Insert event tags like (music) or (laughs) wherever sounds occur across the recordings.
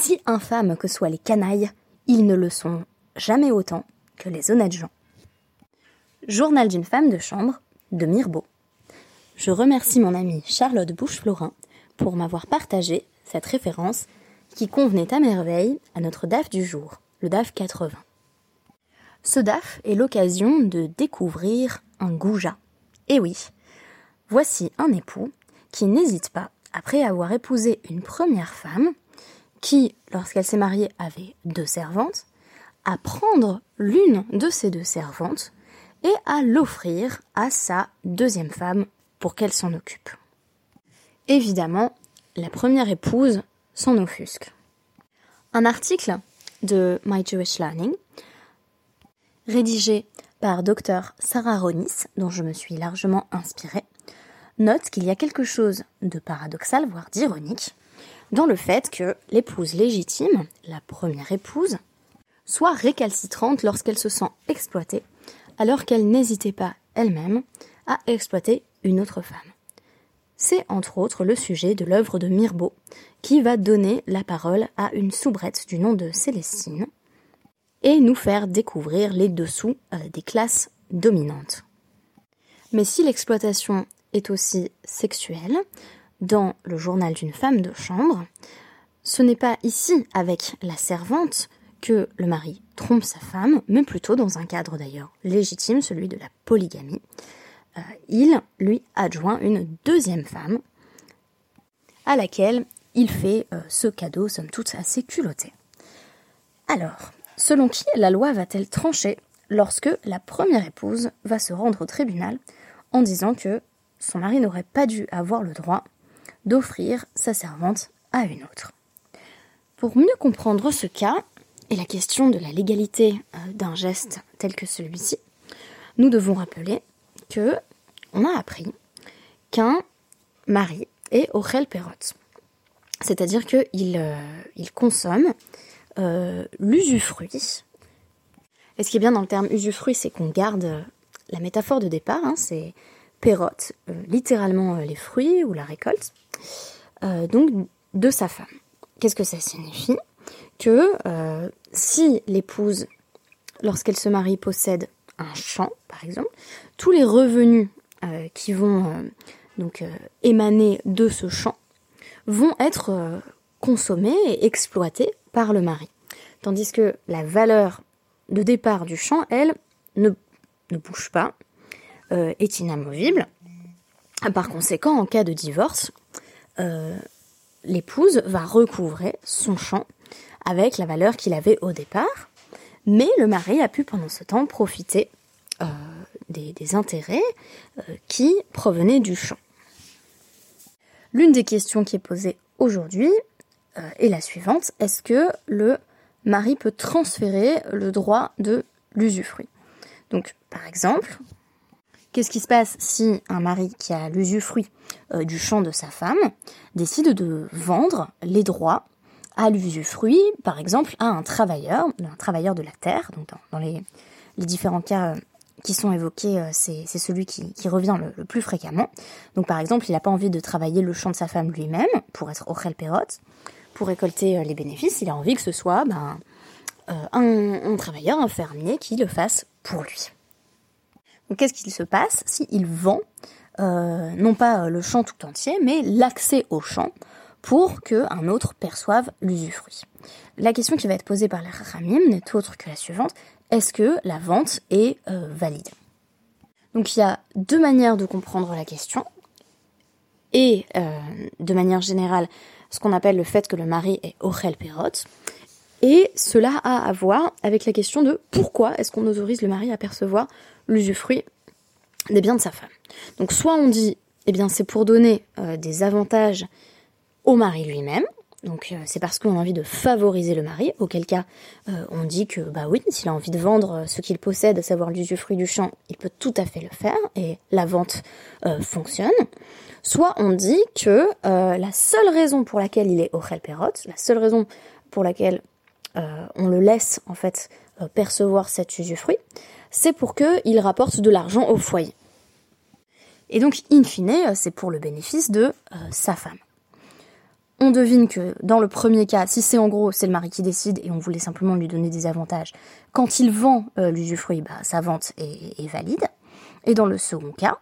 Si infâmes que soient les canailles, ils ne le sont jamais autant que les honnêtes gens. Journal d'une femme de chambre de Mirbeau. Je remercie mon amie Charlotte Bouche-Florin pour m'avoir partagé cette référence qui convenait à merveille à notre DAF du jour, le DAF 80. Ce DAF est l'occasion de découvrir un goujat. Eh oui, voici un époux qui n'hésite pas, après avoir épousé une première femme, qui, lorsqu'elle s'est mariée, avait deux servantes, à prendre l'une de ces deux servantes et à l'offrir à sa deuxième femme pour qu'elle s'en occupe. Évidemment, la première épouse s'en offusque. Un article de My Jewish Learning, rédigé par Dr Sarah Ronis, dont je me suis largement inspirée, note qu'il y a quelque chose de paradoxal, voire d'ironique, dans le fait que l'épouse légitime, la première épouse, soit récalcitrante lorsqu'elle se sent exploitée, alors qu'elle n'hésitait pas elle-même à exploiter une autre femme. C'est entre autres le sujet de l'œuvre de Mirbeau, qui va donner la parole à une soubrette du nom de Célestine, et nous faire découvrir les dessous euh, des classes dominantes. Mais si l'exploitation est aussi sexuelle, dans le journal d'une femme de chambre, ce n'est pas ici avec la servante que le mari trompe sa femme, mais plutôt dans un cadre d'ailleurs légitime, celui de la polygamie. Euh, il lui adjoint une deuxième femme à laquelle il fait euh, ce cadeau, somme toute, assez culotté. Alors, selon qui la loi va-t-elle trancher lorsque la première épouse va se rendre au tribunal en disant que son mari n'aurait pas dû avoir le droit d'offrir sa servante à une autre. Pour mieux comprendre ce cas et la question de la légalité euh, d'un geste tel que celui-ci, nous devons rappeler que on a appris qu'un mari est Ochel Perrot. C'est-à-dire qu'il euh, il consomme euh, l'usufruit. Et ce qui est bien dans le terme usufruit, c'est qu'on garde la métaphore de départ, hein, Perrot, littéralement les fruits ou la récolte, donc de sa femme. Qu'est-ce que ça signifie? Que euh, si l'épouse, lorsqu'elle se marie, possède un champ, par exemple, tous les revenus euh, qui vont euh, donc émaner de ce champ vont être consommés et exploités par le mari. Tandis que la valeur de départ du champ, elle, ne bouge pas, est inamovible. Par conséquent, en cas de divorce, l'épouse va recouvrer son champ avec la valeur qu'il avait au départ, mais le mari a pu pendant ce temps profiter euh, des, intérêts euh, qui provenaient du champ. L'une des questions qui est posée aujourd'hui euh, est la suivante. Est-ce que le mari peut transférer le droit de l'usufruit? Donc, par exemple, Qu'est-ce qui se passe si un mari qui a l'usufruit euh, du champ de sa femme décide de vendre les droits à l'usufruit, par exemple, à un travailleur, un travailleur de la terre, donc dans, les, différents cas euh, qui sont évoqués, euh, c'est celui qui, revient le, plus fréquemment. Donc par exemple, il n'a pas envie de travailler le champ de sa femme lui-même pour être Ochel Perrot, pour récolter les bénéfices, il a envie que ce soit ben, un travailleur, un fermier qui le fasse pour lui. Qu'est-ce qu'il se passe s'il vend euh, non pas le champ tout entier, mais l'accès au champ pour qu'un autre perçoive l'usufruit? La question qui va être posée par les Ramim n'est autre que la suivante. Est-ce que la vente est euh, valide? Donc il y a deux manières de comprendre la question, et euh, de manière générale, ce qu'on appelle le fait que le mari est Ochel Perot, et cela a à voir avec la question de pourquoi est-ce qu'on autorise le mari à percevoir l'usufruit des biens de sa femme. Donc soit on dit, eh bien c'est pour donner euh, des avantages au mari lui-même, donc euh, c'est parce qu'on a envie de favoriser le mari, auquel cas euh, on dit que bah oui, s'il a envie de vendre ce qu'il possède, à savoir l'usufruit du champ, il peut tout à fait le faire et la vente fonctionne. Soit on dit que la seule raison pour laquelle il est au Perrot, la seule raison pour laquelle on le laisse en fait percevoir cet usufruit, c'est pour qu'il rapporte de l'argent au foyer. Et donc, in fine, c'est pour le bénéfice de euh, sa femme. on devine que dans le premier cas, si c'est en gros, c'est le mari qui décide et on voulait simplement lui donner des avantages, quand il vend euh, l'usufruit, bah, sa vente est, valide. Et dans le second cas,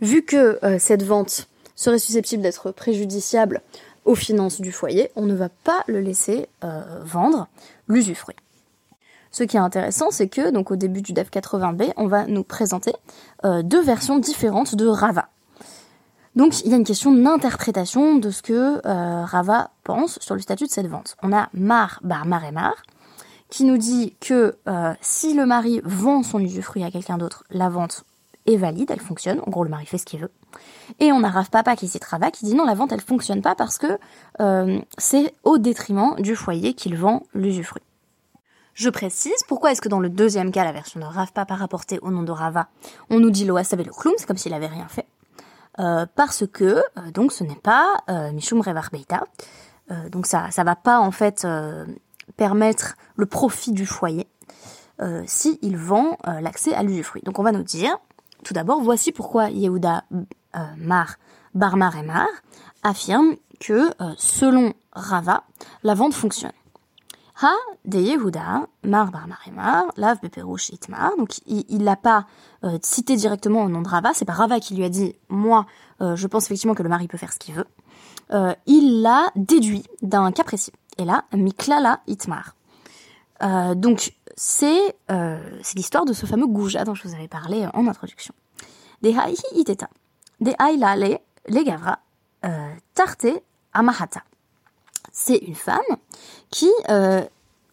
vu que euh, cette vente serait susceptible d'être préjudiciable aux finances du foyer, on ne va pas le laisser euh, vendre l'usufruit. Ce qui est intéressant, c'est que donc au début du DEF 80B, on va nous présenter deux versions différentes de Rava. Donc il y a une question d'interprétation de ce que euh, Rava pense sur le statut de cette vente. On a Mar Bar Mar et Mar qui nous dit que euh, si le mari vend son usufruit à quelqu'un d'autre, la vente est valide, elle fonctionne. En gros, le mari fait ce qu'il veut. Et on a Rav Papa qui cite Rava qui dit non, la vente elle fonctionne pas parce que euh, c'est au détriment du foyer qu'il vend l'usufruit. Je précise, pourquoi est-ce que dans le deuxième cas, la version de Rav Papa rapportée au nom de Rava, on nous dit Loa le Kloum, c'est comme s'il avait rien fait euh, parce que euh, donc ce n'est pas euh, Mishum Revar Beita. donc ça ça va pas en fait permettre le profit du foyer si il vend l'accès à l'usufruit. Donc on va nous dire tout d'abord voici pourquoi Yehuda Mar Barmar et Mar affirme que selon Rava la vente fonctionne. Ha de Yehuda, Mar Bar Mar, Lav Beperouch Itmar. Donc il l'a pas euh, cité directement au nom de Rava, c'est pas Rava qui lui a dit moi euh, je pense effectivement que le mari peut faire ce qu'il veut. Euh, il l'a déduit d'un cas précis. Et là, Miklala Itmar. donc c'est l'histoire de ce fameux Gouja dont je vous avais parlé en introduction. De Haihi Iteta. De le le Gavra. Tarte Amahata c'est une femme qui, euh,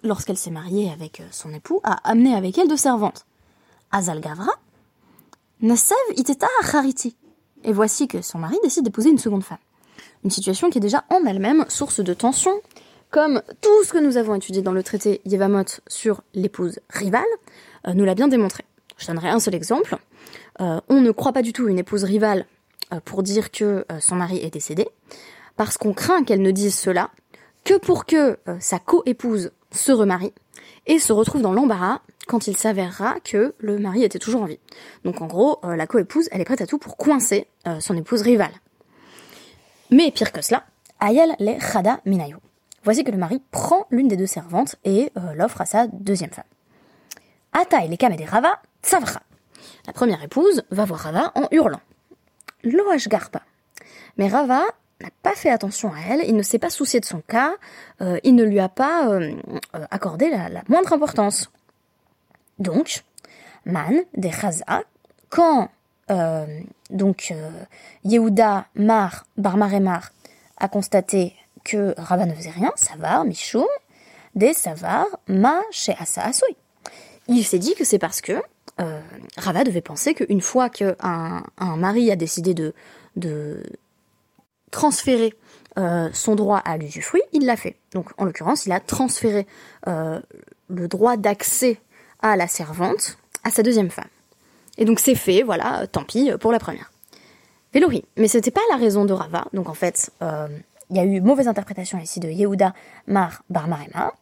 lorsqu'elle s'est mariée avec euh, son époux, a amené avec elle deux servantes. Azal Gavra, Nasev iteta Hariti. Et voici que son mari décide d'épouser une seconde femme. Une situation qui est déjà en elle-même source de tension, comme tout ce que nous avons étudié dans le traité Yevamot sur l'épouse rivale euh, nous l'a bien démontré. Je donnerai un seul exemple. on ne croit pas du tout une épouse rivale pour dire que son mari est décédé, parce qu'on craint qu'elle ne dise cela que pour que euh, sa co-épouse se remarie et se retrouve dans l'embarras quand il s'avérera que le mari était toujours en vie. Donc en gros, euh, la co-épouse, elle est prête à tout pour coincer euh, son épouse rivale. Mais pire que cela, Ayel le Khada Minayu. Voici que le mari prend l'une des deux servantes et l'offre à sa deuxième femme. Ata et les Rava Tsavra. La première épouse va voir Rava en hurlant. Loach Garpa. Mais Rava n'a pas fait attention à elle, il ne s'est pas soucié de son cas, euh, il ne lui a pas euh, euh, accordé la, moindre importance. Donc, Man, des Chaza, quand donc Yehuda Mar, Barmar et Mar, a constaté que Rava ne faisait rien, Savar, Mishum, des Savar, Ma, chez Asa Il s'est dit que c'est parce que Rava devait penser qu'une fois qu'un un mari a décidé de, de transférer euh, son droit à l'usufruit, il l'a fait. Donc en l'occurrence, il a transféré euh, le droit d'accès à la servante à sa deuxième femme. Et donc c'est fait, voilà, tant pis pour la première. Vélori. Mais ce n'était pas la raison de Rava. Donc en fait, euh, il y a eu mauvaise interprétation ici de Yehuda Mar Bar Marema.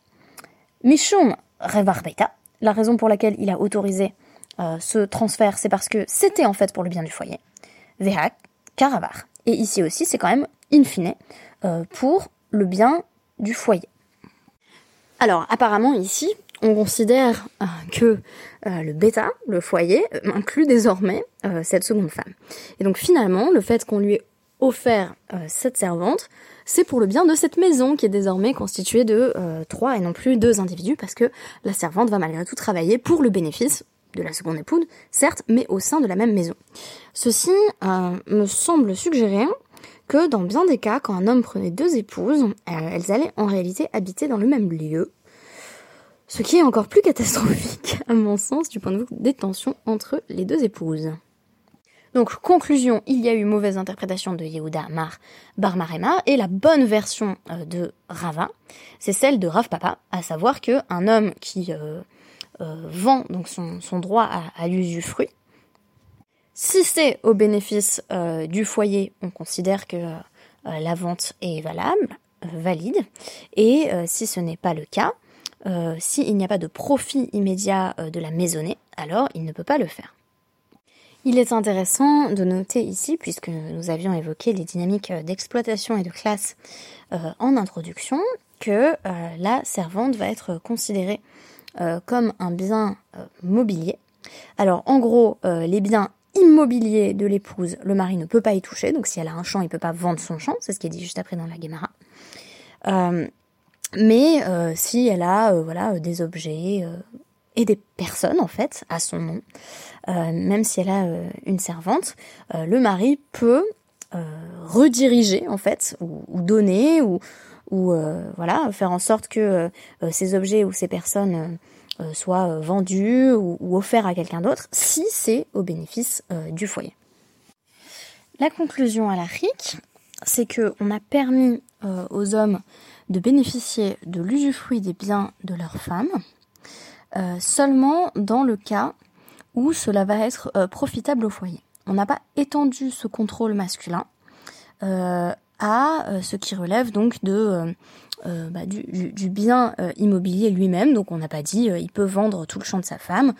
Mishum Revar Beta. La raison pour laquelle il a autorisé ce transfert, c'est parce que c'était en fait pour le bien du foyer. Vehak Karavar. Et ici aussi, c'est quand même in fine euh, pour le bien du foyer. Alors, apparemment, ici, on considère euh, que euh, le bêta, le foyer, inclut désormais cette seconde femme. Et donc finalement, le fait qu'on lui ait offert cette servante, c'est pour le bien de cette maison qui est désormais constituée de trois et non plus deux individus, parce que la servante va malgré tout travailler pour le bénéfice de la seconde épouse, certes, mais au sein de la même maison. Ceci euh, me semble suggérer que dans bien des cas, quand un homme prenait deux épouses, euh, elles allaient en réalité habiter dans le même lieu, ce qui est encore plus catastrophique, à mon sens, du point de vue des tensions entre les deux épouses. Donc, conclusion, il y a eu mauvaise interprétation de Yehuda Mar Bar Marema, et la bonne version euh, de Rava, c'est celle de Rav Papa, à savoir que un homme qui vend donc son, droit à, l'usufruit. Si c'est au bénéfice euh, du foyer, on considère que euh, la vente est valable, valide. Et si ce n'est pas le cas, s'il n'y a pas de profit immédiat de la maisonnée, alors il ne peut pas le faire. Il est intéressant de noter ici, puisque nous avions évoqué les dynamiques d'exploitation et de classe euh, en introduction, que euh, la servante va être considérée euh, comme un bien mobilier. Alors en gros, les biens immobiliers de l'épouse, le mari ne peut pas y toucher, donc si elle a un champ, il ne peut pas vendre son champ, c'est ce qui est dit juste après dans la Guémara. mais si elle a voilà des objets et des personnes en fait à son nom, euh, même si elle a euh, une servante, euh, le mari peut rediriger en fait ou, donner ou, ou voilà faire en sorte que ces objets ou ces personnes soient vendus ou, offerts à quelqu'un d'autre si c'est au bénéfice du foyer. La conclusion à la RIC, c'est que on a permis aux hommes de bénéficier de l'usufruit des biens de leur femme, euh, seulement dans le cas où cela va être euh, profitable au foyer. On n'a pas étendu ce contrôle masculin euh, à ce qui relève donc de bah, du, bien immobilier lui-même. Donc on n'a pas dit il peut vendre tout le champ de sa femme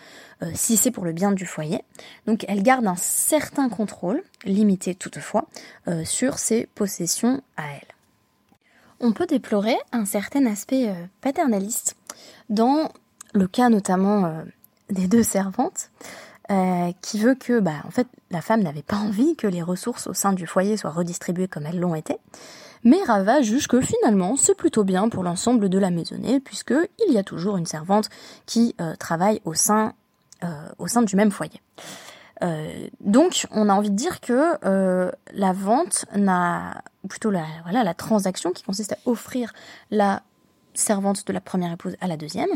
si c'est pour le bien du foyer. Donc elle garde un certain contrôle, limité toutefois, sur ses possessions à elle. On peut déplorer un certain aspect paternaliste dans le cas notamment euh, des deux servantes, euh, qui veut que, bah, en fait, la femme n'avait pas envie que les ressources au sein du foyer soient redistribuées comme elles l'ont été. Mais Rava juge que finalement c'est plutôt bien pour l'ensemble de la maisonnée puisque il y a toujours une servante qui euh, travaille au sein au sein du même foyer. donc on a envie de dire que la vente n'a plutôt la voilà la transaction qui consiste à offrir la servante de la première épouse à la deuxième,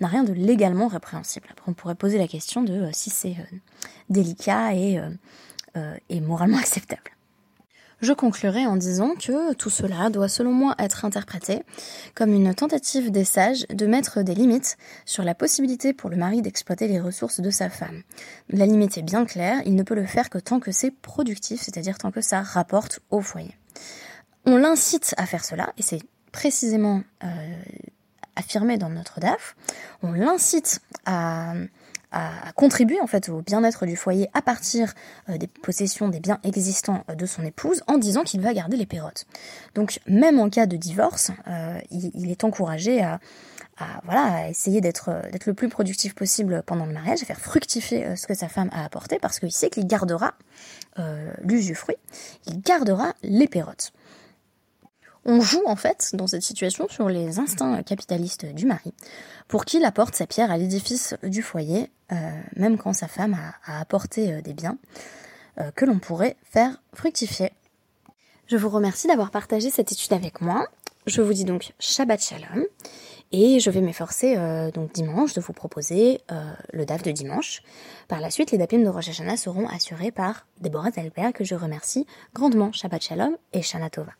n'a rien de légalement répréhensible. On pourrait poser la question de euh, si c'est euh, délicat et, euh, et moralement (laughs) acceptable. Je conclurai en disant que tout cela doit selon moi être interprété comme une tentative des sages de mettre des limites sur la possibilité pour le mari d'exploiter les ressources de sa femme. La limite est bien claire, il ne peut le faire que tant que c'est productif, c'est-à-dire tant que ça rapporte au foyer. On l'incite à faire cela, et c'est précisément euh, affirmé dans notre DAF, on l'incite à, contribuer en fait au bien-être du foyer à partir euh, des possessions des biens existants euh, de son épouse en disant qu'il va garder les pérottes. Donc même en cas de divorce, il, est encouragé à, essayer d'être le plus productif possible pendant le mariage, à faire fructifier ce que sa femme a apporté, parce qu'il sait qu'il gardera l'usufruit, il gardera les pérottes on joue en fait dans cette situation sur les instincts capitalistes du mari, pour qu'il apporte sa pierre à l'édifice du foyer, euh, même quand sa femme a, apporté euh, des biens euh, que l'on pourrait faire fructifier. Je vous remercie d'avoir partagé cette étude avec moi. Je vous dis donc Shabbat Shalom et je vais m'efforcer donc dimanche de vous proposer le DAF de dimanche. Par la suite, les DAPIM de Rosh Hashanah seront assurés par Deborah Zalbert que je remercie grandement. Shabbat Shalom et Shana Tova.